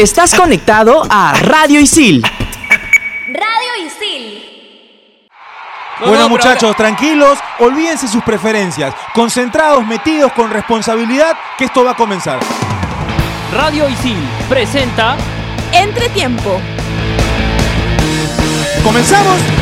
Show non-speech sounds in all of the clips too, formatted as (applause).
Estás conectado a Radio Isil. Radio Isil. Bueno muchachos, tranquilos, olvídense sus preferencias, concentrados, metidos con responsabilidad, que esto va a comenzar. Radio Isil presenta Entretiempo. ¿Comenzamos?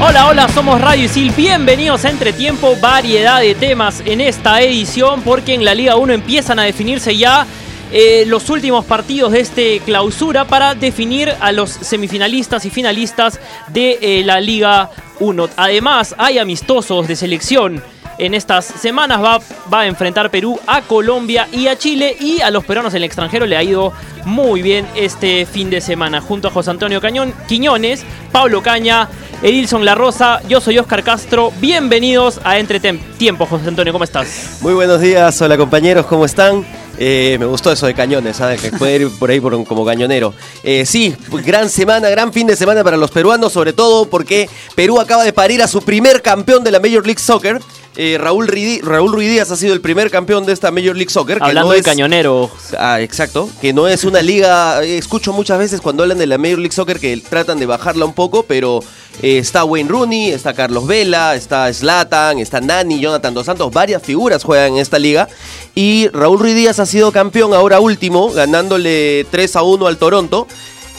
Hola, hola, somos Radio Isil. Bienvenidos a Entretiempo. Variedad de temas en esta edición porque en la Liga 1 empiezan a definirse ya eh, los últimos partidos de este clausura para definir a los semifinalistas y finalistas de eh, la Liga 1. Además, hay amistosos de selección en estas semanas. Va, va, a enfrentar Perú a Colombia y a Chile. Y a los peruanos en el extranjero le ha ido muy bien este fin de semana. Junto a José Antonio Cañón, Quiñones, Pablo Caña, Edilson La Rosa. Yo soy Oscar Castro. Bienvenidos a Entretiempo, José Antonio. ¿Cómo estás? Muy buenos días. Hola compañeros, ¿cómo están? Eh, me gustó eso de cañones, ¿sabes? Que puede ir por ahí como cañonero. Eh, sí, gran semana, gran fin de semana para los peruanos, sobre todo porque Perú acaba de parir a su primer campeón de la Major League Soccer. Eh, Raúl, Ridi, Raúl Ruiz Díaz ha sido el primer campeón de esta Major League Soccer. Hablando no de es, cañonero. Ah, exacto. Que no es una liga. Escucho muchas veces cuando hablan de la Major League Soccer que tratan de bajarla un poco, pero eh, está Wayne Rooney, está Carlos Vela, está Slatan, está Nani, Jonathan Dos Santos. Varias figuras juegan en esta liga. Y Raúl Ruiz Díaz ha sido campeón ahora último, ganándole 3 a 1 al Toronto.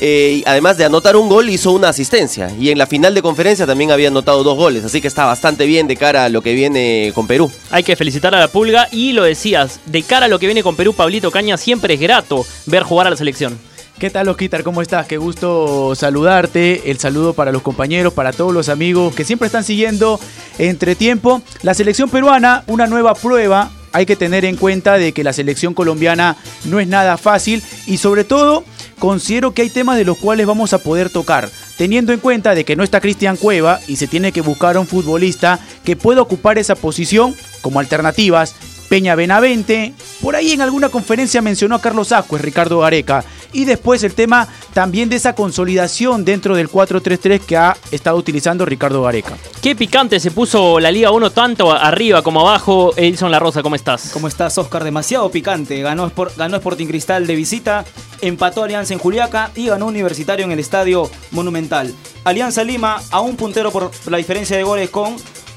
Eh, además de anotar un gol, hizo una asistencia. Y en la final de conferencia también había anotado dos goles. Así que está bastante bien de cara a lo que viene con Perú. Hay que felicitar a la Pulga. Y lo decías, de cara a lo que viene con Perú, Pablito Caña, siempre es grato ver jugar a la selección. ¿Qué tal, Osquitar? ¿Cómo estás? Qué gusto saludarte. El saludo para los compañeros, para todos los amigos que siempre están siguiendo entre tiempo. La selección peruana, una nueva prueba. Hay que tener en cuenta de que la selección colombiana no es nada fácil y sobre todo considero que hay temas de los cuales vamos a poder tocar, teniendo en cuenta de que no está Cristian Cueva y se tiene que buscar a un futbolista que pueda ocupar esa posición como alternativas. Peña Benavente, por ahí en alguna conferencia mencionó a Carlos Ascuez, Ricardo Gareca, y después el tema también de esa consolidación dentro del 4-3-3 que ha estado utilizando Ricardo Gareca. Qué picante se puso la Liga 1 tanto arriba como abajo. Edson La Rosa, ¿cómo estás? ¿Cómo estás, Oscar? Demasiado picante. Ganó, Sport, ganó Sporting Cristal de visita, empató Alianza en Juliaca y ganó Universitario en el Estadio Monumental. Alianza Lima a un puntero por la diferencia de goles con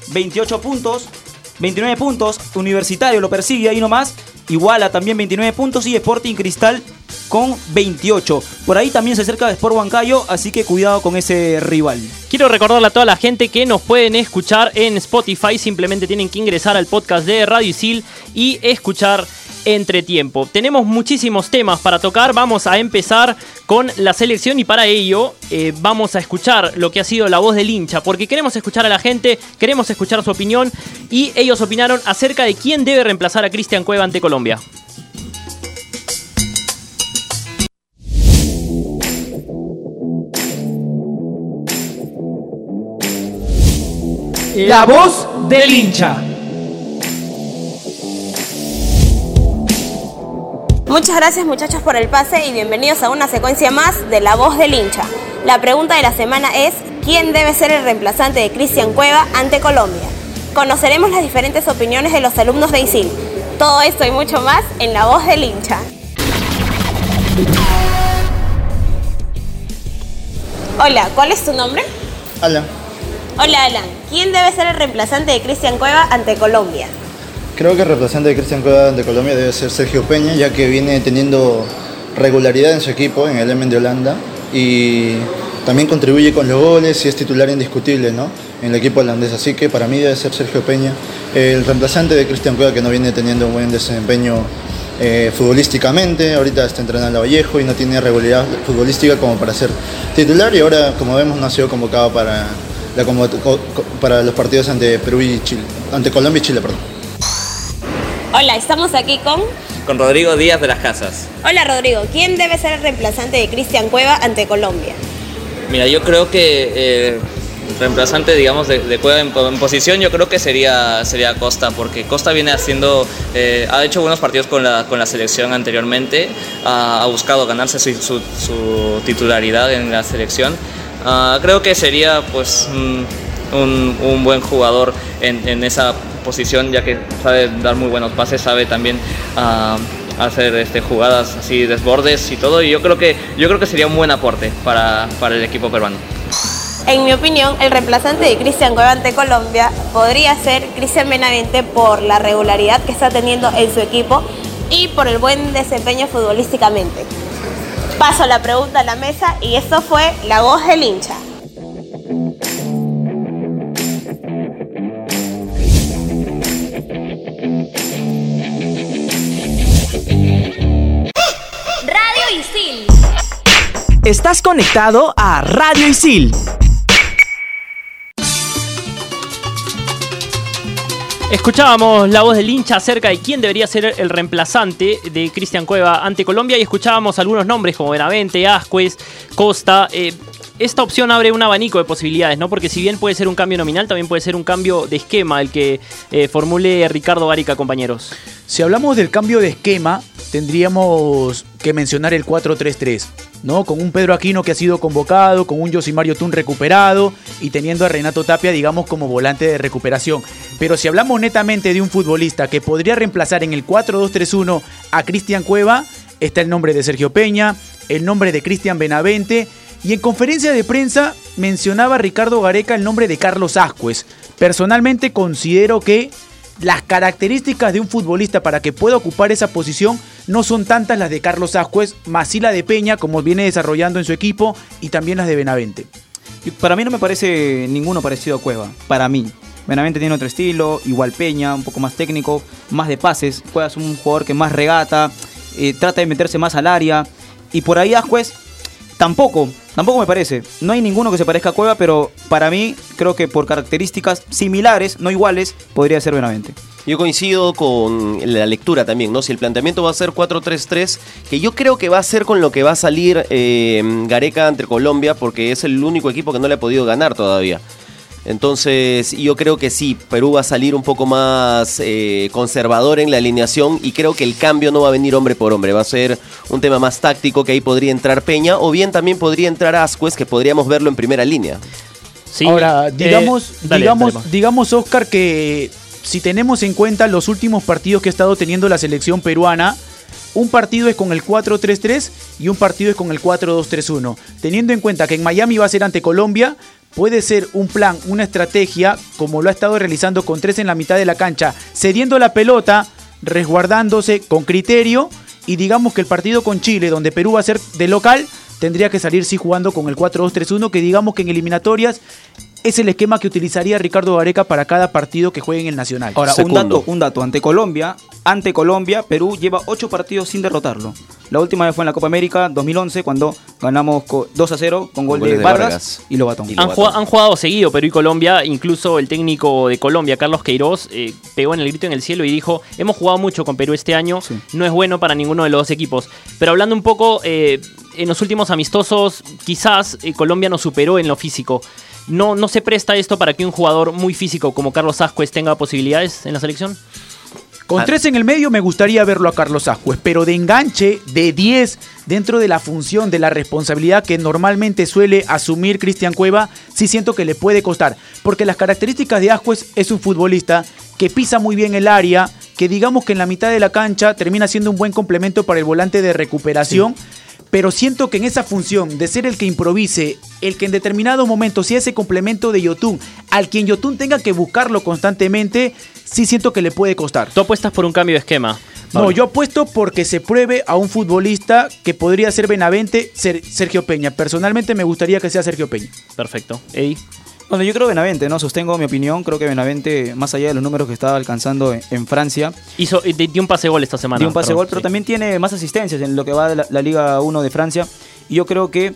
28 puntos. 29 puntos, Universitario lo persigue ahí nomás, iguala también 29 puntos y Sporting Cristal con 28. Por ahí también se acerca Sport Huancayo, así que cuidado con ese rival. Quiero recordarle a toda la gente que nos pueden escuchar en Spotify, simplemente tienen que ingresar al podcast de Radio Isil y escuchar entre tiempo. Tenemos muchísimos temas para tocar, vamos a empezar con la selección y para ello eh, vamos a escuchar lo que ha sido la voz del hincha, porque queremos escuchar a la gente, queremos escuchar su opinión y ellos opinaron acerca de quién debe reemplazar a Cristian Cueva ante Colombia. La voz del hincha. Muchas gracias muchachos por el pase y bienvenidos a una secuencia más de La Voz del Hincha. La pregunta de la semana es, ¿quién debe ser el reemplazante de Cristian Cueva ante Colombia? Conoceremos las diferentes opiniones de los alumnos de ISIL. Todo esto y mucho más en La Voz del Hincha. Hola, ¿cuál es tu nombre? Alan. Hola Alan, ¿quién debe ser el reemplazante de Cristian Cueva ante Colombia? Creo que el reemplazante de Cristian Cueva ante Colombia debe ser Sergio Peña, ya que viene teniendo regularidad en su equipo, en el Emen de Holanda, y también contribuye con los goles y es titular indiscutible ¿no? en el equipo holandés. Así que para mí debe ser Sergio Peña, el reemplazante de Cristian Cueva, que no viene teniendo un buen desempeño eh, futbolísticamente. Ahorita está entrenando a Vallejo y no tiene regularidad futbolística como para ser titular, y ahora, como vemos, no ha sido convocado para, la, para los partidos ante Perú y Chile, ante Colombia y Chile, perdón. Hola, estamos aquí con con Rodrigo Díaz de las Casas. Hola Rodrigo, ¿quién debe ser el reemplazante de Cristian Cueva ante Colombia? Mira, yo creo que eh, el reemplazante, digamos, de, de Cueva en, en, posición, yo creo que sería, sería Costa, porque Costa viene haciendo, eh, ha hecho buenos partidos con la, con la selección anteriormente, ha, ha buscado ganarse su, su, su, titularidad en la selección. Uh, creo que sería, pues, un, un, un buen jugador en, en esa posición, ya que sabe dar muy buenos pases, sabe también uh, hacer este, jugadas así, desbordes y todo. Y yo creo que, yo creo que sería un buen aporte para, para el equipo peruano. En mi opinión, el reemplazante de Cristian Cueva ante Colombia podría ser Cristian Benavente por la regularidad que está teniendo en su equipo y por el buen desempeño futbolísticamente. Paso la pregunta a la mesa y esto fue la voz del hincha. Radio Isil. Estás conectado a Radio Isil. Escuchábamos la voz del hincha acerca de quién debería ser el reemplazante de Cristian Cueva ante Colombia y escuchábamos algunos nombres como Benavente, Ascuez, Costa. Eh, esta opción abre un abanico de posibilidades, ¿no? Porque si bien puede ser un cambio nominal, también puede ser un cambio de esquema el que eh, formule Ricardo Barica, compañeros. Si hablamos del cambio de esquema, tendríamos que mencionar el 4-3-3, ¿no? Con un Pedro Aquino que ha sido convocado, con un Josimario Tun recuperado y teniendo a Renato Tapia, digamos, como volante de recuperación. Pero si hablamos netamente de un futbolista que podría reemplazar en el 4-2-3-1 a Cristian Cueva, está el nombre de Sergio Peña, el nombre de Cristian Benavente. Y en conferencia de prensa mencionaba Ricardo Gareca el nombre de Carlos Ascuez. Personalmente considero que las características de un futbolista para que pueda ocupar esa posición no son tantas las de Carlos Ascuez, más sí la de Peña, como viene desarrollando en su equipo, y también las de Benavente. Para mí no me parece ninguno parecido a Cueva, para mí. Benavente tiene otro estilo, igual Peña, un poco más técnico, más de pases. Cueva es un jugador que más regata, eh, trata de meterse más al área. Y por ahí Ascuez tampoco, tampoco me parece. No hay ninguno que se parezca a Cueva, pero para mí creo que por características similares, no iguales, podría ser Benavente. Yo coincido con la lectura también, ¿no? Si el planteamiento va a ser 4-3-3, que yo creo que va a ser con lo que va a salir eh, Gareca ante Colombia, porque es el único equipo que no le ha podido ganar todavía. Entonces, yo creo que sí, Perú va a salir un poco más eh, conservador en la alineación y creo que el cambio no va a venir hombre por hombre, va a ser un tema más táctico que ahí podría entrar Peña o bien también podría entrar Ascuez, que podríamos verlo en primera línea. Sí, Ahora, eh, digamos, dale, digamos, dale, digamos, Oscar, que si tenemos en cuenta los últimos partidos que ha estado teniendo la selección peruana, un partido es con el 4-3-3 y un partido es con el 4-2-3-1. Teniendo en cuenta que en Miami va a ser ante Colombia, puede ser un plan, una estrategia, como lo ha estado realizando con tres en la mitad de la cancha, cediendo la pelota, resguardándose con criterio y digamos que el partido con Chile, donde Perú va a ser de local, tendría que salir sí jugando con el 4-2-3-1, que digamos que en eliminatorias es el esquema que utilizaría Ricardo Gareca para cada partido que juegue en el Nacional. Ahora, un dato, un dato. Ante Colombia, ante Colombia, Perú lleva ocho partidos sin derrotarlo. La última vez fue en la Copa América 2011, cuando ganamos co- 2 a 0 con gol de, de Vargas, Vargas. y Lobatón. Y Han, jugado, han jugado seguido Perú y Colombia, incluso el técnico de Colombia, Carlos Queiroz, eh, pegó en el grito en el cielo y dijo, hemos jugado mucho con Perú este año, Sí. no es bueno para ninguno de los dos equipos. Pero hablando un poco, eh, en los últimos amistosos, quizás eh, Colombia nos superó en lo físico. No, ¿No se presta esto para que un jugador muy físico como Carlos Ascuez tenga posibilidades en la selección? Con Ah. tres en el medio me gustaría verlo a Carlos Ascuez, pero de enganche, de 10, dentro de la función, de la responsabilidad que normalmente suele asumir Cristian Cueva, sí siento que le puede costar. Porque las características de Ascuez es un futbolista que pisa muy bien el área, que digamos que en la mitad de la cancha termina siendo un buen complemento para el volante de recuperación. Pero siento que en esa función de ser el que improvise, el que en determinados momentos sea ese complemento de Yotun, al quien Yotun tenga que buscarlo constantemente, sí siento que le puede costar. Tú apuestas por un cambio de esquema. No, yo apuesto porque se pruebe a un futbolista que podría ser Benavente, Ser- Sergio Peña. Personalmente me gustaría que sea Sergio Peña. Perfecto. Eddie. Bueno, yo creo Benavente, ¿no? Sostengo mi opinión. Creo que Benavente, más allá de los números que estaba alcanzando en, en Francia, Hizo, dio un pase gol esta semana. dio un pase gol, pero sí. también tiene más asistencias en lo que va de la, la Liga 1 de Francia. Y yo creo que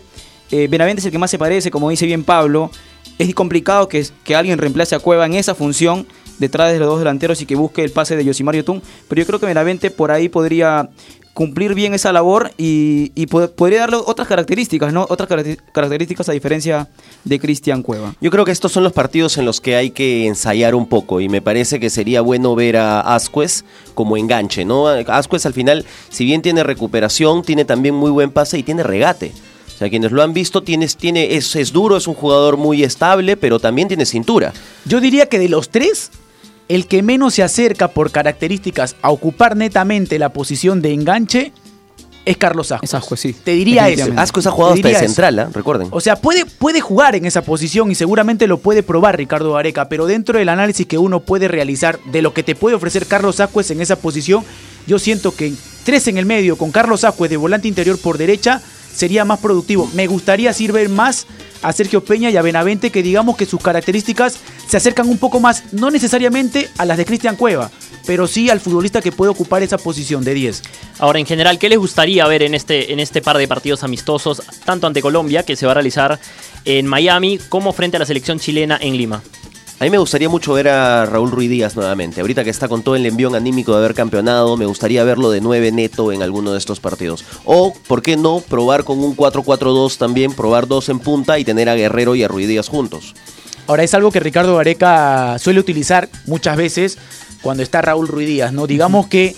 eh, Benavente es el que más se parece, como dice bien Pablo. Es complicado que, que alguien reemplace a Cueva en esa función detrás de los dos delanteros y que busque el pase de Yosimario Tun. Pero yo creo que Benavente por ahí podría cumplir bien esa labor y, y pod- podría darle otras características, ¿no? Otras caracter- características a diferencia de Cristian Cueva. Yo creo que estos son los partidos en los que hay que ensayar un poco y me parece que sería bueno ver a Ascuez como enganche, ¿no? Ascuez al final, si bien tiene recuperación, tiene también muy buen pase y tiene regate. O sea, quienes lo han visto, tienes, tiene, es, es duro, es un jugador muy estable, pero también tiene cintura. Yo diría que de los tres, el que menos se acerca por características a ocupar netamente la posición de enganche es Carlos Ascuez. Es Ascuez, sí. Te diría eso. Asco ha jugado hasta de central, ¿ah? recuerden. O sea, puede, puede jugar en esa posición y seguramente lo puede probar Ricardo Gareca, pero dentro del análisis que uno puede realizar de lo que te puede ofrecer Carlos Ascuez en esa posición, yo siento que tres en el medio con Carlos Ascuez de volante interior por derecha sería más productivo. Me gustaría así ver más a Sergio Peña y a Benavente que digamos que sus características se acercan un poco más, no necesariamente a las de Cristian Cueva, pero sí al futbolista que puede ocupar esa posición de 10. Ahora, en general, ¿qué les gustaría ver en este, en este par de partidos amistosos, tanto ante Colombia, que se va a realizar en Miami, como frente a la selección chilena en Lima? A mí me gustaría mucho ver a Raúl Ruiz Díaz nuevamente. Ahorita que está con todo el envión anímico de haber campeonado, me gustaría verlo de 9 neto en alguno de estos partidos. O, ¿por qué no, probar con un 4-4-2 también, probar dos en punta y tener a Guerrero y a Ruiz Díaz juntos? Ahora es algo que Ricardo Gareca suele utilizar muchas veces cuando está Raúl Ruiz Díaz, ¿no? Digamos que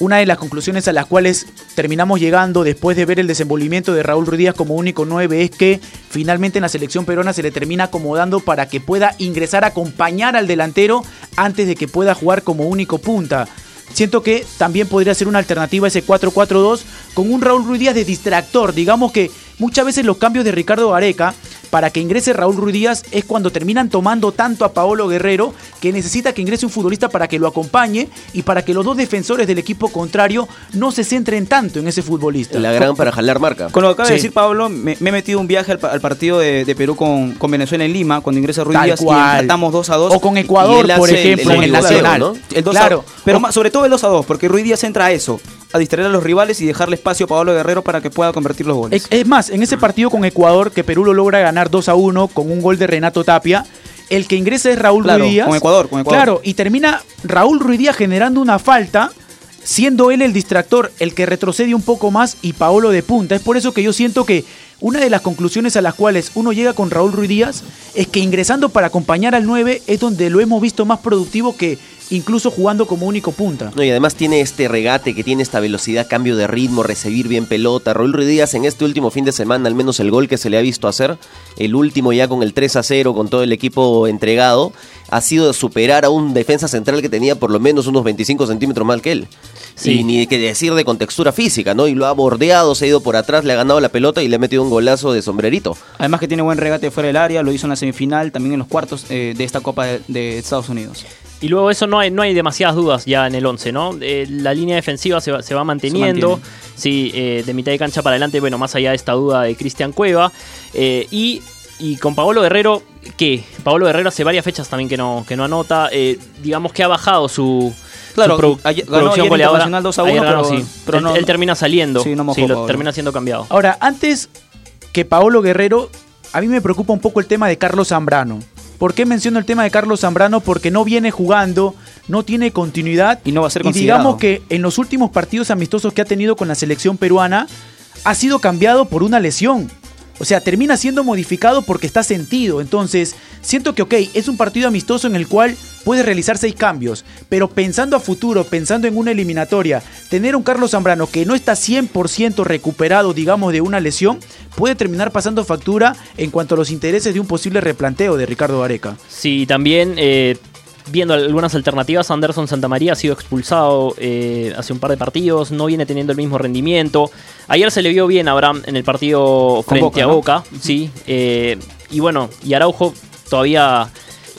una de las conclusiones a las cuales terminamos llegando después de ver el desenvolvimiento de Raúl Ruiz Díaz como único 9 es que finalmente en la selección peruana se le termina acomodando para que pueda ingresar a acompañar al delantero antes de que pueda jugar como único punta. Siento que también podría ser una alternativa ese 4-4-2 con un Raúl Ruiz Díaz de distractor. Digamos que muchas veces los cambios de Ricardo Gareca para que ingrese Raúl Ruiz Díaz es cuando terminan tomando tanto a Paolo Guerrero que necesita que ingrese un futbolista para que lo acompañe y para que los dos defensores del equipo contrario no se centren tanto en ese futbolista. La gran para jalar marca. Con lo que acaba Sí. de decir Pablo, me, me he metido un viaje al, pa- al partido de, de Perú con, con Venezuela en Lima, cuando ingresa Ruiz Tal Díaz cual. y empatamos 2 a 2. O con Ecuador, por el- ejemplo, el en el Nacional. ¿no? El 2 Claro. a, pero O- más- sobre todo el 2 a 2, porque Ruiz Díaz entra a eso, a distraer a los rivales y dejarle espacio a Pablo Guerrero para que pueda convertir los goles. Es, es más, en ese partido con Ecuador, que Perú lo logra ganar 2 a 1 con un gol de Renato Tapia, el que ingresa es Raúl Claro, Ruiz Díaz. con Ecuador, con Ecuador. Claro, y termina Raúl Ruiz Díaz generando una falta, siendo él el distractor, el que retrocede un poco más y Paolo de punta. Es por eso que yo siento que una de las conclusiones a las cuales uno llega con Raúl Ruiz Díaz es que ingresando para acompañar al 9 es donde lo hemos visto más productivo que incluso jugando como único punta. No, y además tiene este regate que tiene esta velocidad, cambio de ritmo, recibir bien pelota. Raúl Ruiz Díaz en este último fin de semana, al menos el gol que se le ha visto hacer, el último ya con el 3 a 0, con todo el equipo entregado, ha sido superar a un defensa central que tenía por lo menos unos 25 centímetros más que él. Sí. Y ni que decir de contextura física, ¿no? Y lo ha bordeado, se ha ido por atrás, le ha ganado la pelota y le ha metido un golazo de sombrerito. Además que tiene buen regate fuera del área, lo hizo en la semifinal, también en los cuartos eh, de esta Copa de, de Estados Unidos. Y luego eso no hay, no hay demasiadas dudas ya en el 11, ¿no? Eh, la línea defensiva se va, se va manteniendo. sí, eh, de mitad de cancha para adelante, bueno, más allá de esta duda de Cristian Cueva. Eh, y, y con Paolo Guerrero, ¿qué? Paolo Guerrero hace varias fechas también que no, que no anota. Eh, digamos que ha bajado su, Claro, su produ- ayer- ganó producción ayer goleadora. Internacional 2 a Ayer 1, ganó, pero- sí. pero él, no- él termina saliendo. Sí, no mojó lo Paolo. termina siendo cambiado. Ahora, antes que Paolo Guerrero, a mí me preocupa un poco el tema de Carlos Zambrano. ¿Por qué menciono el tema de Carlos Zambrano? Porque no viene jugando, no tiene continuidad. Y no va a ser Y considerado. digamos que en los últimos partidos amistosos que ha tenido con la selección peruana, ha sido cambiado por una lesión. O sea, termina siendo modificado porque está sentido. Entonces, siento que, ok, es un partido amistoso en el cual puede realizar seis cambios. Pero pensando a futuro, pensando en una eliminatoria, tener un Carlos Zambrano que no está 100% recuperado, digamos, de una lesión, puede terminar pasando factura en cuanto a los intereses de un posible replanteo de Ricardo Areca. Sí, también eh, viendo algunas alternativas, Anderson Santamaría ha sido expulsado eh, hace un par de partidos, no viene teniendo el mismo rendimiento. Ayer se le vio bien a Abraham en el partido Con frente Boca, a ¿no? Boca, sí. eh, y bueno, y Araujo todavía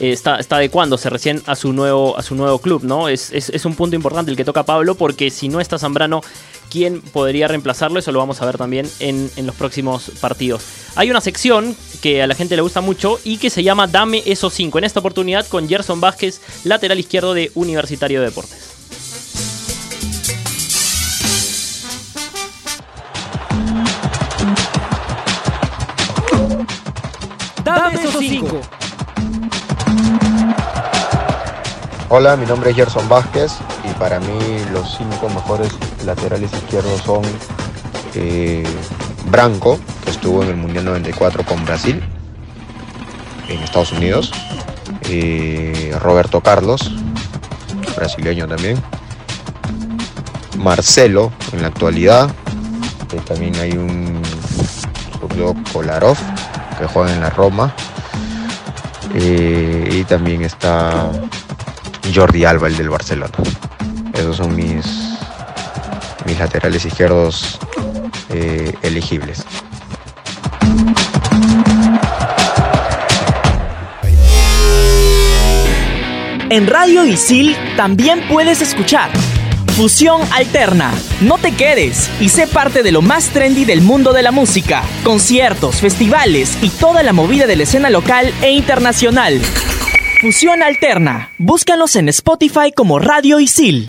eh, está, está adecuándose recién a su nuevo, a su nuevo club, ¿no? Es, es- es un punto importante el que toca Pablo, porque si no está Zambrano, ¿quién podría reemplazarlo? Eso lo vamos a ver también en, en los próximos partidos. Hay una sección que a la gente le gusta mucho y que se llama Dame esos 5. En esta oportunidad con Gerson Vázquez, lateral izquierdo de Universitario de Deportes. Dame esos cinco. Hola, mi nombre es Gerson Vázquez y para mí los cinco mejores laterales izquierdos son eh, Branco, que estuvo en el Mundial 94 con Brasil, en Estados Unidos, eh, Roberto Carlos, brasileño también, Marcelo en la actualidad, también hay un zurdo Kolarov que juega en la Roma, eh, y también está Jordi Alba, el del Barcelona. Esos son mis, mis laterales izquierdos eh, elegibles. En Radio Isil también puedes escuchar Fusión Alterna. No te quedes y sé parte de lo más trendy del mundo de la música. Conciertos, festivales y toda la movida de la escena local e internacional. Fusión Alterna. Búscanos en Spotify como Radio Isil.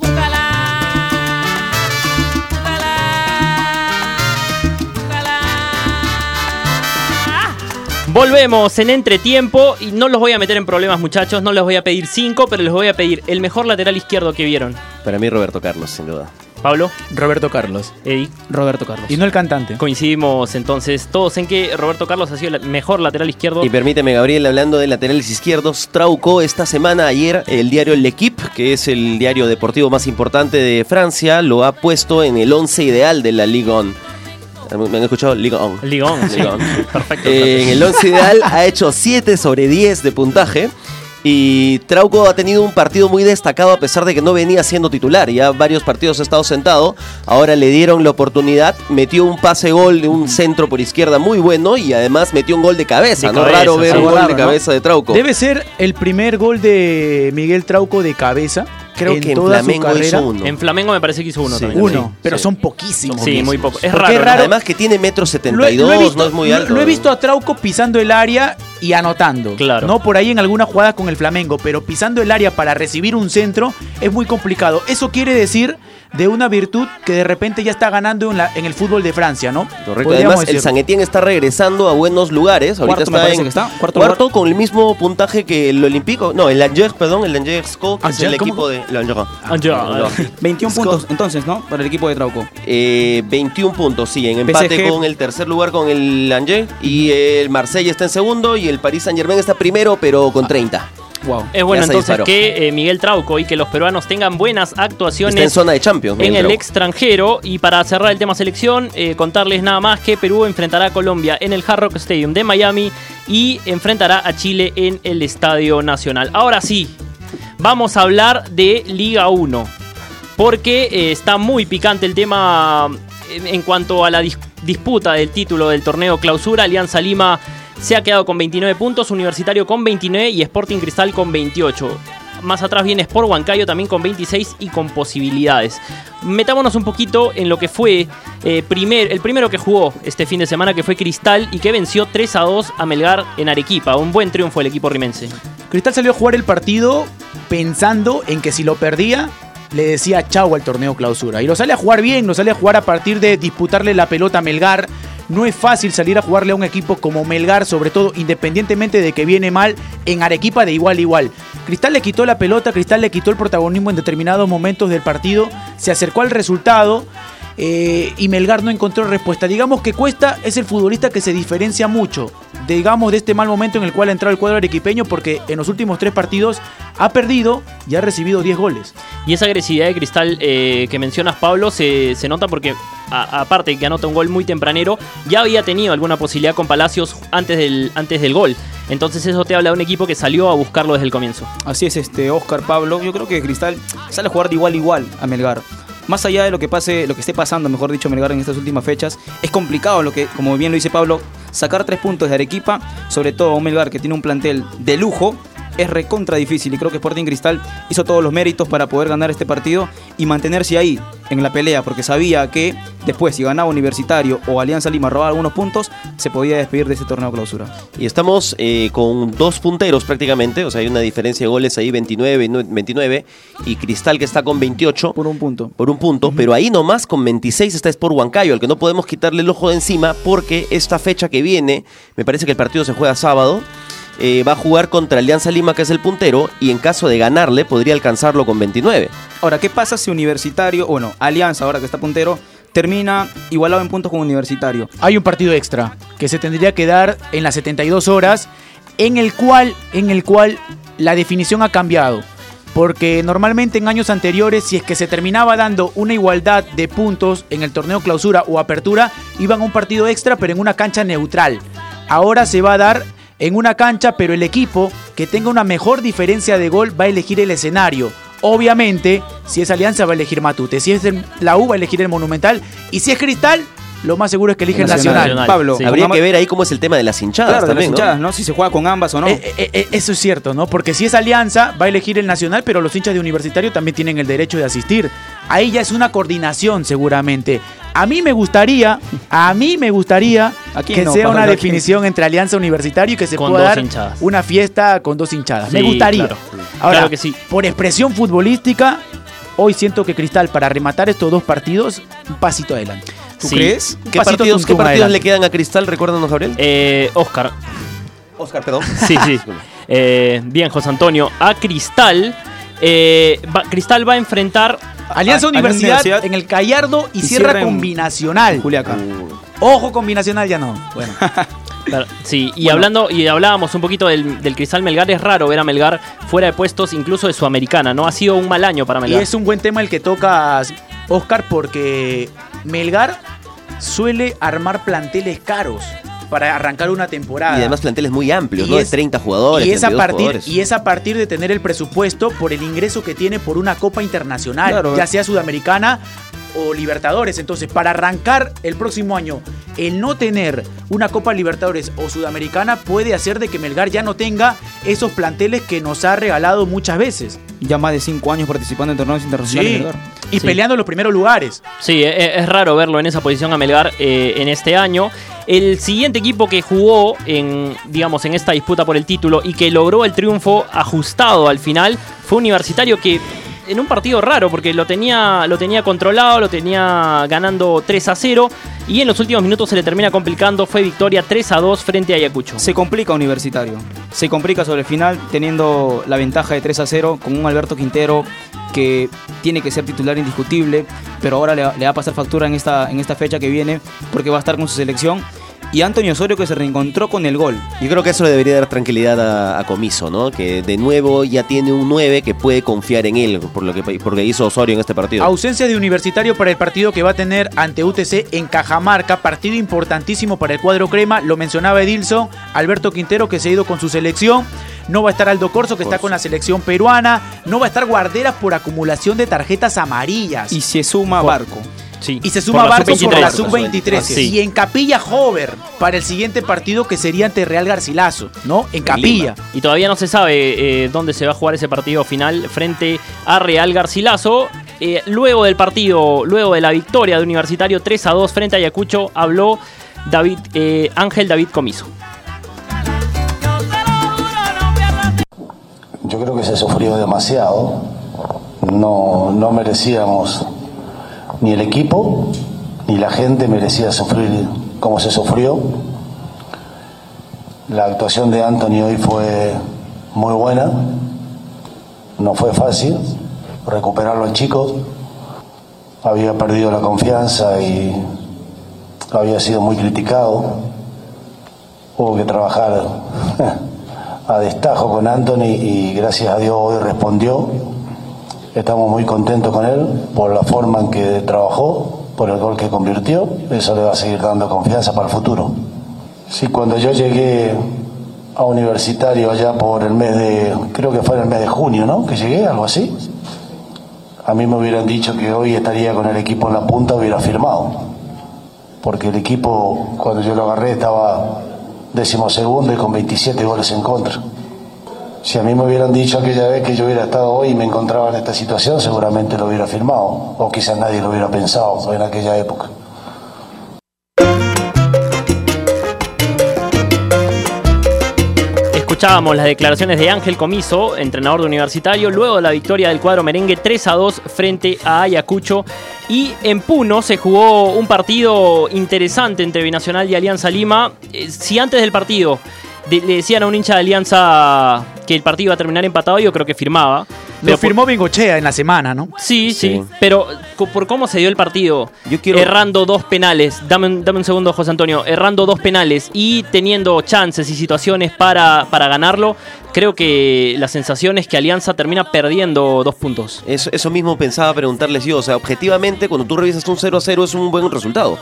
Volvemos en entretiempo y no los voy a meter en problemas muchachos, no les voy a pedir cinco, pero les voy a pedir el mejor lateral izquierdo que vieron. Para mí Roberto Carlos, sin duda. Pablo, Roberto Carlos. Eddie. Roberto Carlos. Y no el cantante. Coincidimos entonces todos en que Roberto Carlos ha sido el mejor lateral izquierdo. Y permíteme, Gabriel, hablando de laterales izquierdos, Trauco esta semana, ayer, el diario L'Equipe, que es el diario deportivo más importante de Francia, lo ha puesto en el 11 ideal de la Ligue 1. ¿Me han escuchado? Ligue 1. Ligue 1, sí. Ligue (laughs) 1. Perfecto. Eh, en el 11 ideal ha hecho 7 sobre 10 de puntaje. Y Trauco ha tenido un partido muy destacado a pesar de que no venía siendo titular. Ya varios partidos ha estado sentado. Ahora le dieron la oportunidad. Metió un pase gol de un centro por izquierda muy bueno. Y además metió un gol de cabeza. De no cabeza, raro ver sí. un gol de cabeza de Trauco. Debe ser el primer gol de Miguel Trauco de cabeza. Creo en que en toda su Flamengo carrera. hizo uno. En Flamengo me parece que hizo uno Sí. también. Uno, Sí, pero sí. son poquísimos. Sí, muy poco. Es raro. es ¿no? raro. Además que tiene metro Lo he- 72, lo he visto, no es muy lo- alto. Lo he visto a Trauco pisando el área y anotando. Claro. No por ahí en alguna jugada con el Flamengo, pero pisando el área para recibir un centro es muy complicado. Eso quiere decir de una virtud que de repente ya está ganando en, la- en el fútbol de Francia, ¿no? Correcto. Podríamos Además, el. San Etienne está regresando a buenos lugares. Ahorita Cuarto me está parece en que está. Cuarto cuarto con el mismo puntaje que el Olímpico. No, el Angers, perdón, el Angers Co, que es Angers, el ¿cómo? equipo de. El Angers. Angers. Angers. 21 Scott. puntos entonces, ¿no? Para el equipo de Trauco. Eh, 21 puntos, sí, en empate PSG. con el tercer lugar con el Angers. Y el Marsella está en segundo y el Paris Saint Germain está primero, pero con 30. Wow. Es bueno entonces disparó. que eh, Miguel Trauco y que los peruanos tengan buenas actuaciones Está en zona de Champions. en el Trauco. extranjero. Y para cerrar el tema selección, eh, contarles nada más que Perú enfrentará a Colombia en el Hard Rock Stadium de Miami y enfrentará a Chile en el Estadio Nacional. Ahora sí, vamos a hablar de Liga 1. Porque eh, está muy picante el tema en, en cuanto a la dis- disputa del título del torneo clausura. Alianza Lima se ha quedado con 29 puntos, Universitario con 29 y Sporting Cristal con 28. Más atrás viene Sport Huancayo también con 26 y con posibilidades. Metámonos un poquito en lo que fue eh, primer, el primero que jugó este fin de semana, que fue Cristal y que venció 3 a 2 a Melgar en Arequipa. Un buen triunfo del equipo rimense. Cristal salió a jugar el partido pensando en que si lo perdía, le decía chau al torneo clausura. Y lo sale a jugar bien, lo sale a jugar a partir de disputarle la pelota a Melgar. No es fácil salir a jugarle a un equipo como Melgar, sobre todo independientemente de que viene mal en Arequipa de igual a igual. Cristal le quitó la pelota, Cristal le quitó el protagonismo en determinados momentos del partido, se acercó al resultado. Eh, y Melgar no encontró respuesta. Digamos que Cuesta es el futbolista que se diferencia mucho, digamos, de este mal momento en el cual ha entrado el cuadro arequipeño, porque en los últimos tres partidos ha perdido y ha recibido 10 goles. Y esa agresividad de Cristal eh, que mencionas, Pablo, se, se nota porque, aparte de que anota un gol muy tempranero, ya había tenido alguna posibilidad con Palacios antes del, antes del gol. Entonces eso te habla de un equipo que salió a buscarlo desde el comienzo. Así es, este Oscar Pablo. Yo creo que Cristal sale a jugar de igual a igual a Melgar. Más allá de lo que pase, lo que esté pasando, mejor dicho, Melgar en estas últimas fechas, es complicado lo que, como bien lo dice Pablo, sacar tres puntos de Arequipa, sobre todo a un Melgar que tiene un plantel de lujo, es recontra difícil y creo que Sporting Cristal hizo todos los méritos para poder ganar este partido y mantenerse ahí en la pelea, porque sabía que después si ganaba Universitario o Alianza Lima robaba algunos puntos, se podía despedir de ese torneo clausura. Y estamos eh, con dos punteros prácticamente, o sea, hay una diferencia de goles ahí 29, 29 y Cristal que está con 28 Por un punto. por un punto, pero ahí nomás con 26 está Sport Huancayo, al que no podemos quitarle el ojo de encima porque esta fecha que viene, me parece que el partido se juega sábado, eh, va a jugar contra Alianza Lima que es el puntero y en caso de ganarle podría alcanzarlo con 29. Ahora, ¿qué pasa si Universitario, bueno, Alianza ahora que está puntero, termina igualado en puntos con Universitario? Hay un partido extra que se tendría que dar en las 72 horas, en el cual, en el cual la definición ha cambiado. Porque normalmente en años anteriores, si es que se terminaba dando una igualdad de puntos en el torneo clausura o apertura, iban a un partido extra, pero en una cancha neutral. Ahora se va a dar en una cancha, pero el equipo que tenga una mejor diferencia de gol va a elegir el escenario. Obviamente, si es Alianza va a elegir Matute, si es el- la U va a elegir el Monumental y si es Cristal, lo más seguro es que elige el Nacional. Pablo, Habría que ver ahí cómo es el tema de las hinchadas Claro, de las también, ¿no? Si se juega con ambas o no. Eh, eh, eh, eso es cierto, ¿no? Porque si es Alianza, va a elegir el Nacional, pero los hinchas de Universitario también tienen el derecho de asistir. Ahí ya es una coordinación, seguramente. A mí me gustaría, a mí me gustaría Aquí que no, sea una aquí. definición entre Alianza Universitario y que se Con pueda dos dar hinchadas. una fiesta con dos hinchadas. me gustaría. claro. Ahora, Claro que sí. por expresión futbolística, hoy siento que Cristal, para rematar estos dos partidos, un pasito adelante. ¿Tú Sí. crees? ¿Qué pasito partidos, qué partidos le quedan a Cristal? Recuérdanos, Gabriel. Eh, Oscar. Oscar, perdón. (laughs) Sí, sí. Eh, bien, José Antonio. A Cristal. eh, va- Cristal va a enfrentar. (laughs) Alianza A- Universidad, en el Gallardo y, y en combinacional. Juliaca. Ojo, combinacional ya no. Bueno. (laughs) Claro, Sí, y Bueno. hablando, y hablábamos un poquito del, del Cristal Melgar, es raro ver a Melgar fuera de puestos, incluso de Sudamericana, ¿no? Ha sido un mal año para Y Melgar. es un buen tema el que tocas, Oscar, porque Melgar suele armar planteles caros para arrancar una temporada. Y además planteles muy amplios, Y ¿no? es- de 30 jugadores, y es, a 32 partir, jugadores. y es a partir de tener el presupuesto por el ingreso que tiene por una Copa Internacional, Claro. ya sea Sudamericana o Libertadores. Entonces, para arrancar el próximo año, el no tener una Copa Libertadores o Sudamericana puede hacer de que Melgar ya no tenga esos planteles que nos ha regalado muchas veces. Ya más de cinco años participando en torneos internacionales. Sí. Melgar. Y Sí. peleando los primeros lugares. Sí, e- e- es, raro verlo en esa posición a Melgar eh, en este año. El siguiente equipo que jugó en, digamos, en esta disputa por el título y que logró el triunfo ajustado al final fue Universitario que en un partido raro porque lo tenía, lo tenía controlado, lo tenía ganando 3 a 0 y en los últimos minutos se le termina complicando. Fue victoria 3 a 2 frente a Ayacucho. Se complica Universitario. Se complica sobre el final teniendo la ventaja de 3 a 0 con un Alberto Quintero que tiene que ser titular indiscutible, pero ahora le, va- a pasar factura en esta, en esta fecha que viene porque va a estar con su selección. Y Antonio Osorio que se reencontró con el gol. Yo creo que eso le debería dar tranquilidad a, a Comiso, ¿no? Que de nuevo ya tiene un 9 que puede confiar en él, por lo que porque hizo Osorio en este partido. Ausencia de Universitario para el partido que va a tener ante UTC en Cajamarca, partido importantísimo para el cuadro crema, lo mencionaba Edilson, Alberto Quintero que se ha ido con su selección, no va a estar Aldo Corso que está con la selección peruana, no va a estar Guarderas por acumulación de tarjetas amarillas. Y se suma Barco. Sí, Y se suma Barco por sub-23. la sub-23. Ah. Y en Capilla Hover para el siguiente partido que sería ante Real Garcilaso, ¿no? En Capilla. Y todavía no se sabe eh, dónde se va a jugar ese partido final frente a Real Garcilaso. Eh, luego del partido, luego de la victoria de Universitario 3 a 2 frente a Ayacucho, habló David, eh, Ángel David Comiso. Yo creo que se sufrió demasiado. No, no merecíamos, ni el equipo, ni la gente merecía sufrir como se sufrió. La actuación de Anthony hoy fue muy buena. No fue fácil recuperarlo al chico. Había perdido la confianza y había sido muy criticado. Hubo que trabajar (laughs) a destajo con Anthony y gracias a Dios hoy respondió. Estamos muy contentos con él por la forma en que trabajó, por el gol que convirtió. Eso le va a seguir dando confianza para el futuro. Sí, cuando yo llegué a universitario allá por el mes de, creo que fue en el mes de junio, ¿no? Que llegué, algo así. A mí me hubieran dicho que hoy estaría con el equipo en la punta, hubiera firmado. Porque el equipo, cuando yo lo agarré, estaba decimosegundo y con 27 goles en contra. Si a mí me hubieran dicho aquella vez que yo hubiera estado hoy y me encontraba en esta situación, seguramente lo hubiera firmado. O quizás nadie lo hubiera pensado en aquella época. Escuchábamos las declaraciones de Ángel Comiso, entrenador de Universitario, luego de la victoria del cuadro merengue 3 a 2 frente a Ayacucho. Y en Puno se jugó un partido interesante entre Binacional y Alianza Lima. Eh, Si antes del partido de- le decían a un hincha de Alianza que el partido iba a terminar empatado, yo creo que firmaba. Lo firmó Bengochea en la semana, ¿no? Sí, sí, Sí. pero por cómo se dio el partido, Yo quiero- errando dos penales, dame, un- dame un segundo José Antonio, errando dos penales y teniendo chances y situaciones para, para ganarlo, creo que la sensación es que Alianza termina perdiendo dos puntos. Eso, eso mismo pensaba preguntarles yo. O sea, objetivamente, cuando tú revisas un 0 a 0 es un buen resultado.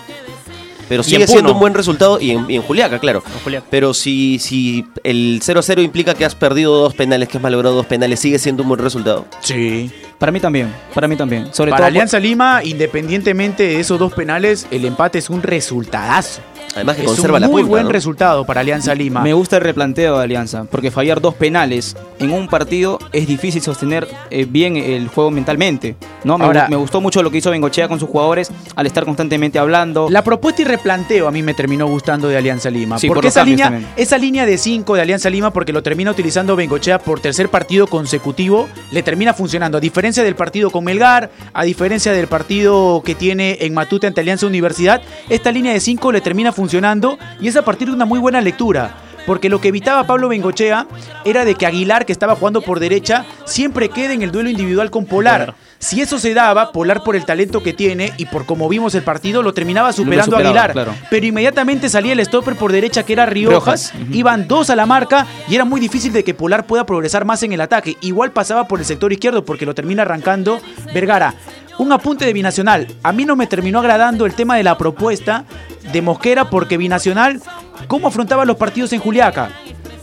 Pero sigue en siendo un buen resultado y en, y en Juliaca, claro. Juliaca. Pero si, si el 0-0 implica que has perdido dos penales, que has malogrado dos penales, sigue siendo un buen resultado. Sí. Para mí también, para mí también. Sobre Para todo Alianza Lima, independientemente de esos dos penales, el empate es un resultadazo. Además que es conserva un la muy punta, buen ¿no? resultado para Alianza Lima. Me gusta el replanteo de Alianza, porque fallar dos penales en un partido es difícil sostener eh, bien el juego mentalmente. ¿no? Me, Ahora- me gustó mucho lo que hizo Bengochea con sus jugadores al estar constantemente hablando. La propuesta y replanteo a mí me terminó gustando de Alianza Lima. Sí, porque esa línea, también. esa línea de 5 de Alianza Lima, porque lo termina utilizando Bengochea por tercer partido consecutivo, le termina funcionando. A diferencia del partido con Melgar, a diferencia del partido que tiene en Matute ante Alianza Universidad, esta línea de 5 le termina funcionando y es a partir de una muy buena lectura. Porque lo que evitaba Pablo Bengochea era de que Aguilar, que estaba jugando por derecha, siempre quede en el duelo individual con Polar. Si eso se daba, Polar por el talento que tiene y por como vimos el partido, lo terminaba superando a Aguilar. claro. Pero inmediatamente salía el stopper por derecha que era Riojas, Riojas, iban dos a la marca y era muy difícil de que Polar pueda progresar más en el ataque. Igual pasaba por el sector izquierdo porque lo termina arrancando Vergara. Un apunte de Binacional. A mí no me terminó agradando el tema de la propuesta de Mosquera porque Binacional, ¿cómo afrontaba los partidos en Juliaca?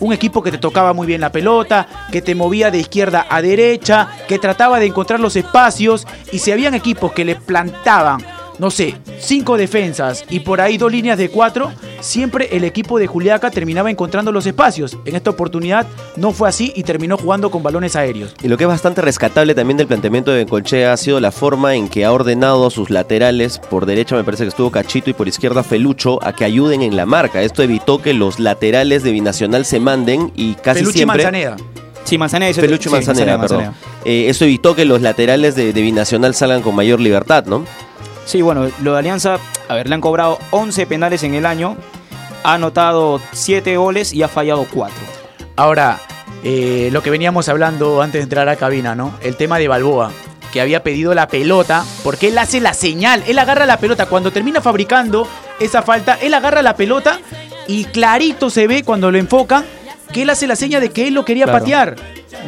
Un equipo que te tocaba muy bien la pelota, que te movía de izquierda a derecha, que trataba de encontrar los espacios y si habían equipos que le plantaban no sé, cinco defensas y por ahí dos líneas de cuatro, siempre el equipo de Juliaca terminaba encontrando los espacios. En esta oportunidad no fue así y terminó jugando con balones aéreos. Y lo que es bastante rescatable también del planteamiento de Bencolchea ha sido la forma en que ha ordenado a sus laterales, por derecha me parece que estuvo Cachito y por izquierda Felucho, a que ayuden en la marca. Esto evitó que los laterales de Binacional se manden y casi Peluche y. Manzaneda. Sí, Manzaneda. hizo- Felucho y sí, Manzanera, perdón. Eh, eso evitó que los laterales de, de Binacional salgan con mayor libertad, ¿no? Sí, bueno, lo de Alianza, a ver, le han cobrado 11 penales en el año, ha anotado 7 goles y ha fallado 4. Ahora, eh, lo que veníamos hablando antes de entrar a cabina, ¿no? El tema de Balboa, que había pedido la pelota, porque él hace la señal, él agarra la pelota. Cuando termina fabricando esa falta, él agarra la pelota y clarito se ve cuando lo enfocan que él hace la seña de que él lo quería Claro. patear.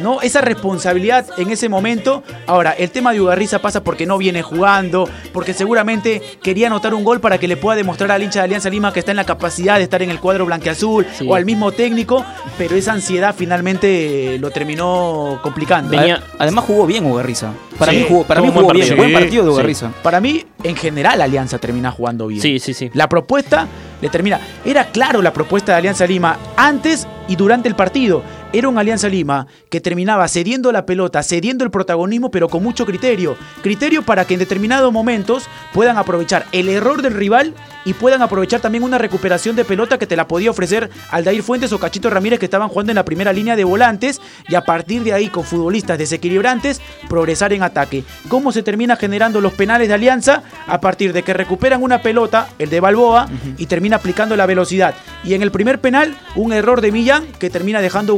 ¿No? Esa responsabilidad en ese momento. Ahora, el tema de Ugarriza pasa porque no viene jugando, porque seguramente quería anotar un gol para que le pueda demostrar al hincha de Alianza Lima que está en la capacidad de estar en el cuadro blanqueazul Sí. o al mismo técnico, pero esa ansiedad finalmente lo terminó complicando. Ade- Además jugó bien Ugarriza. Para Sí, mí jugó, para mí un buen jugó bien. partido. Buen partido de sí. Ugarriza. Para mí, en general, Alianza termina jugando bien. Sí, sí, sí. La propuesta le termina. Era claro la propuesta de Alianza Lima antes y durante el partido. Era un Alianza Lima que terminaba cediendo la pelota, cediendo el protagonismo, pero con mucho criterio. Criterio para que en determinados momentos puedan aprovechar el error del rival y puedan aprovechar también una recuperación de pelota que te la podía ofrecer Aldair Fuentes o Cachito Ramírez que estaban jugando en la primera línea de volantes y a partir de ahí con futbolistas desequilibrantes progresar en ataque. ¿Cómo se termina generando los penales de Alianza? A partir de que recuperan una pelota, el de Balboa, y termina aplicando la velocidad. Y en el primer penal, un error de Millán que termina dejando a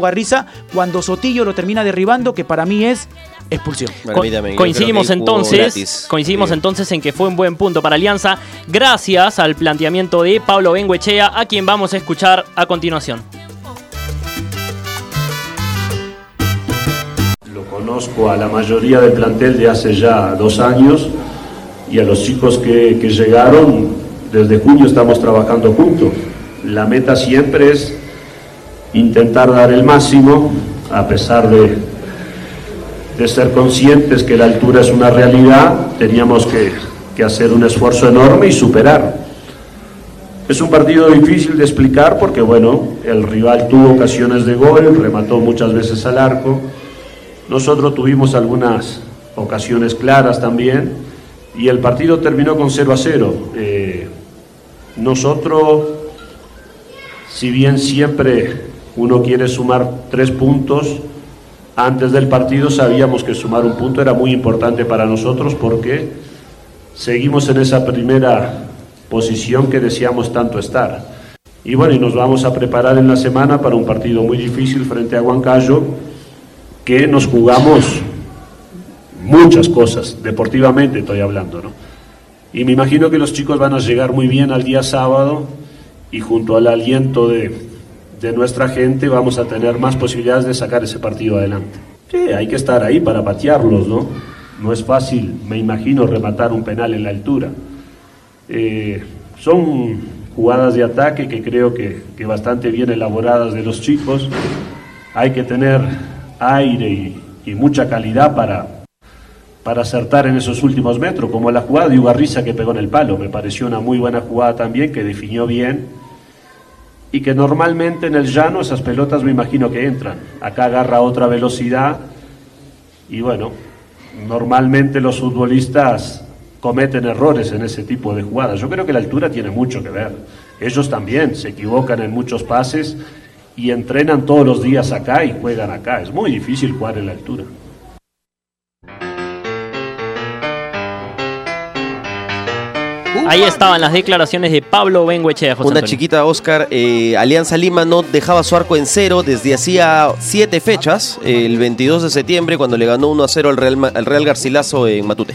Cuando Sotillo lo termina derribando, que para mí es expulsión. Para Co- mí también, yo coincidimos entonces, coincidimos Sí. entonces en que fue un buen punto para Alianza, gracias al planteamiento de Pablo Benguechea, a quien vamos a escuchar a continuación. Lo conozco a la mayoría del plantel de hace ya dos años y a los chicos que, que llegaron, desde junio estamos trabajando juntos. La meta siempre es intentar dar el máximo, a pesar de, de ser conscientes que la altura es una realidad, teníamos que, que hacer un esfuerzo enorme y superar. Es un partido difícil de explicar porque, bueno, el rival tuvo ocasiones de gol, remató muchas veces al arco. Nosotros tuvimos algunas ocasiones claras también y el partido terminó con 0 a 0. Eh, nosotros, si bien siempre uno quiere sumar tres puntos, antes del partido sabíamos que sumar un punto era muy importante para nosotros porque seguimos en esa primera posición que deseamos tanto estar. Y bueno, y nos vamos a preparar en la semana para un partido muy difícil frente a Huancayo, que nos jugamos muchas cosas, deportivamente estoy hablando, ¿no? Y me imagino que los chicos van a llegar muy bien al día sábado y junto al aliento de, de nuestra gente vamos a tener más posibilidades de sacar ese partido adelante. Sí, hay que estar ahí para patearlos, ¿no? No es fácil, me imagino, rematar un penal en la altura. Eh, Son jugadas de ataque que creo que, que bastante bien elaboradas de los chicos. Hay que tener aire y, y mucha calidad para, para acertar en esos últimos metros, como la jugada de Ugarriza que pegó en el palo. Me pareció una muy buena jugada también, que definió bien y que normalmente en el llano esas pelotas me imagino que entran. Acá agarra otra velocidad y bueno, normalmente los futbolistas cometen errores en ese tipo de jugadas. Yo creo que la altura tiene mucho que ver. Ellos también se equivocan en muchos pases y entrenan todos los días acá y juegan acá. Es muy difícil jugar en la altura. Ahí estaban las declaraciones de Pablo Benguechea, José Una Antonio. chiquita, Oscar. eh, Alianza Lima no dejaba su arco en cero desde hacía siete fechas, el 22 de septiembre, cuando le ganó 1 a 0 al Real, al Real Garcilaso en Matute.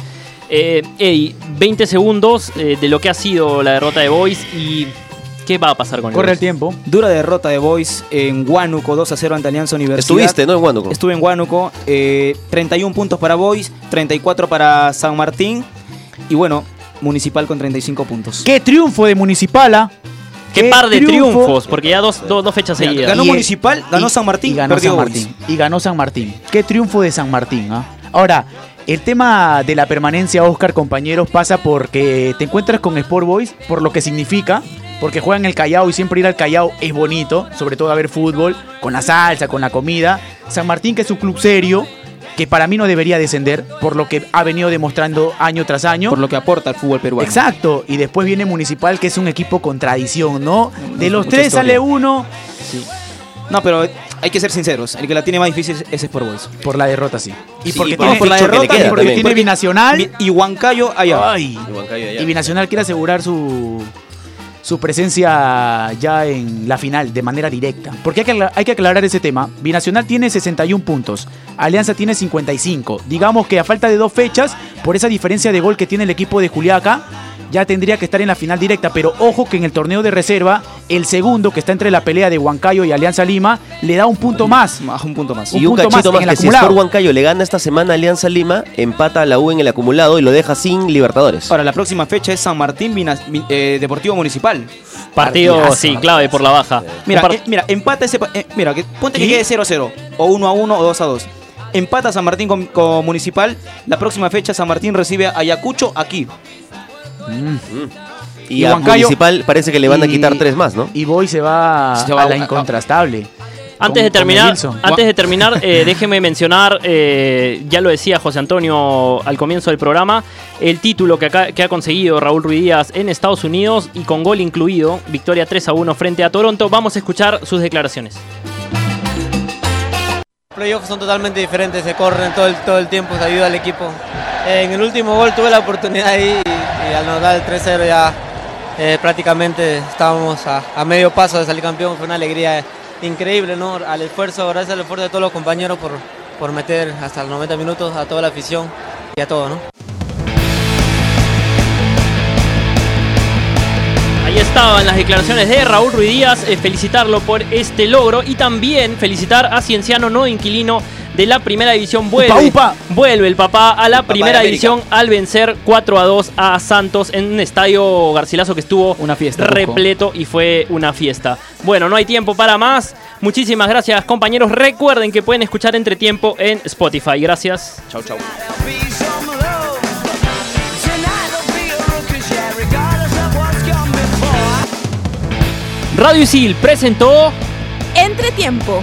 Eh, Eddie, 20 segundos eh, de lo que ha sido la derrota de Boys y qué va a pasar con Corre el el tiempo. Dura derrota de Boys en Huánuco, 2 a 0 ante Alianza Universidad. Estuviste, ¿no? En Huánuco. Estuve en Huánuco. eh, 31 puntos para Boys, 34 para San Martín. Y bueno, Municipal con 35 puntos. ¡Qué triunfo de Municipala! Qué par de triunfos, porque ya dos, dos, dos fechas seguidas. ganó Y- Municipal, ganó y- San Martín, y ganó San Boys. Martín. Y ganó San Martín. Qué triunfo de San Martín. ¿ah? Ahora, el tema de la permanencia, Oscar, compañeros, pasa porque te encuentras con Sport Boys, por lo que significa, porque juegan el Callao y siempre ir al Callao es bonito, sobre todo a ver fútbol, con la salsa, con la comida. San Martín, que es un club serio, que para mí no debería descender, por lo que ha venido demostrando año tras año. Por lo que aporta al fútbol peruano. Exacto, y después viene Municipal, que es un equipo con tradición, ¿no? De los Mucha tres historia. sale uno. No, pero hay que ser sinceros. El que la tiene más difícil es Sport Boys. Por la derrota, sí. Y Sí, porque por- tiene, por la derrota tiene- y porque también. tiene binacional. Bi- Y Huancayo allá. Ay. Y Binacional quiere asegurar su, su presencia ya en la final de manera directa. Porque hay que, hay que aclarar ese tema. Binacional tiene 61 puntos, Alianza tiene 55. Digamos que a falta de dos fechas, por esa diferencia de gol que tiene el equipo de Juliaca, ya tendría que estar en la final directa. Pero ojo que en el torneo de reserva, el segundo que está entre la pelea de Huancayo y Alianza Lima, le da un punto más. un punto más. Y un punto cachito más, el que si. Sport Huancayo le gana esta semana a Alianza Lima, empata a la U en el acumulado y lo deja sin Libertadores. Ahora, la próxima fecha es San Martín eh, Deportivo Municipal. Partido, Partidazo. sí, clave por la baja. Mira, Un eh, mira, empata ese. eh, mira, que, ponte que quede 0-0, o 1-1 o 2-2. Empata San Martín con, con Municipal. La próxima fecha San Martín recibe a Ayacucho aquí. Y, Y a Huancayo- Municipal parece que le van a quitar tres más, ¿no? Y Boy se va, Se va a la a- incontrastable. Antes de Con- con terminar, antes de terminar, eh, (laughs) déjeme mencionar, eh, ya lo decía José Antonio al comienzo del programa, el título que, acá- que ha conseguido Raúl Ruiz Díaz en Estados Unidos y con gol incluido, victoria 3 a 1 frente a Toronto. Vamos a escuchar sus declaraciones. playoffs son totalmente diferentes, se corren todo el, todo el tiempo, se ayuda al equipo. En el último gol tuve la oportunidad ahí y, y al anotar el 3-0 ya eh, prácticamente estábamos a, a medio paso de salir campeón, fue una alegría increíble, ¿no? Al esfuerzo, gracias al esfuerzo de todos los compañeros por, por meter hasta los 90 minutos a toda la afición y a todo, ¿no? Ahí estaban las declaraciones de Raúl Ruiz Díaz, eh, felicitarlo por este logro y también felicitar a Cienciano, no inquilino de la primera división. Vuelve, Upa, upa. vuelve el papá a la primera división al vencer 4 a 2 a Santos en un estadio Garcilaso que estuvo Una fiesta. repleto y fue una fiesta. Bueno, no hay tiempo para más. Muchísimas gracias, compañeros. Recuerden que pueden escuchar Entretiempo en Spotify. Gracias. Chau, chau. Radio Isil presentó Entretiempo.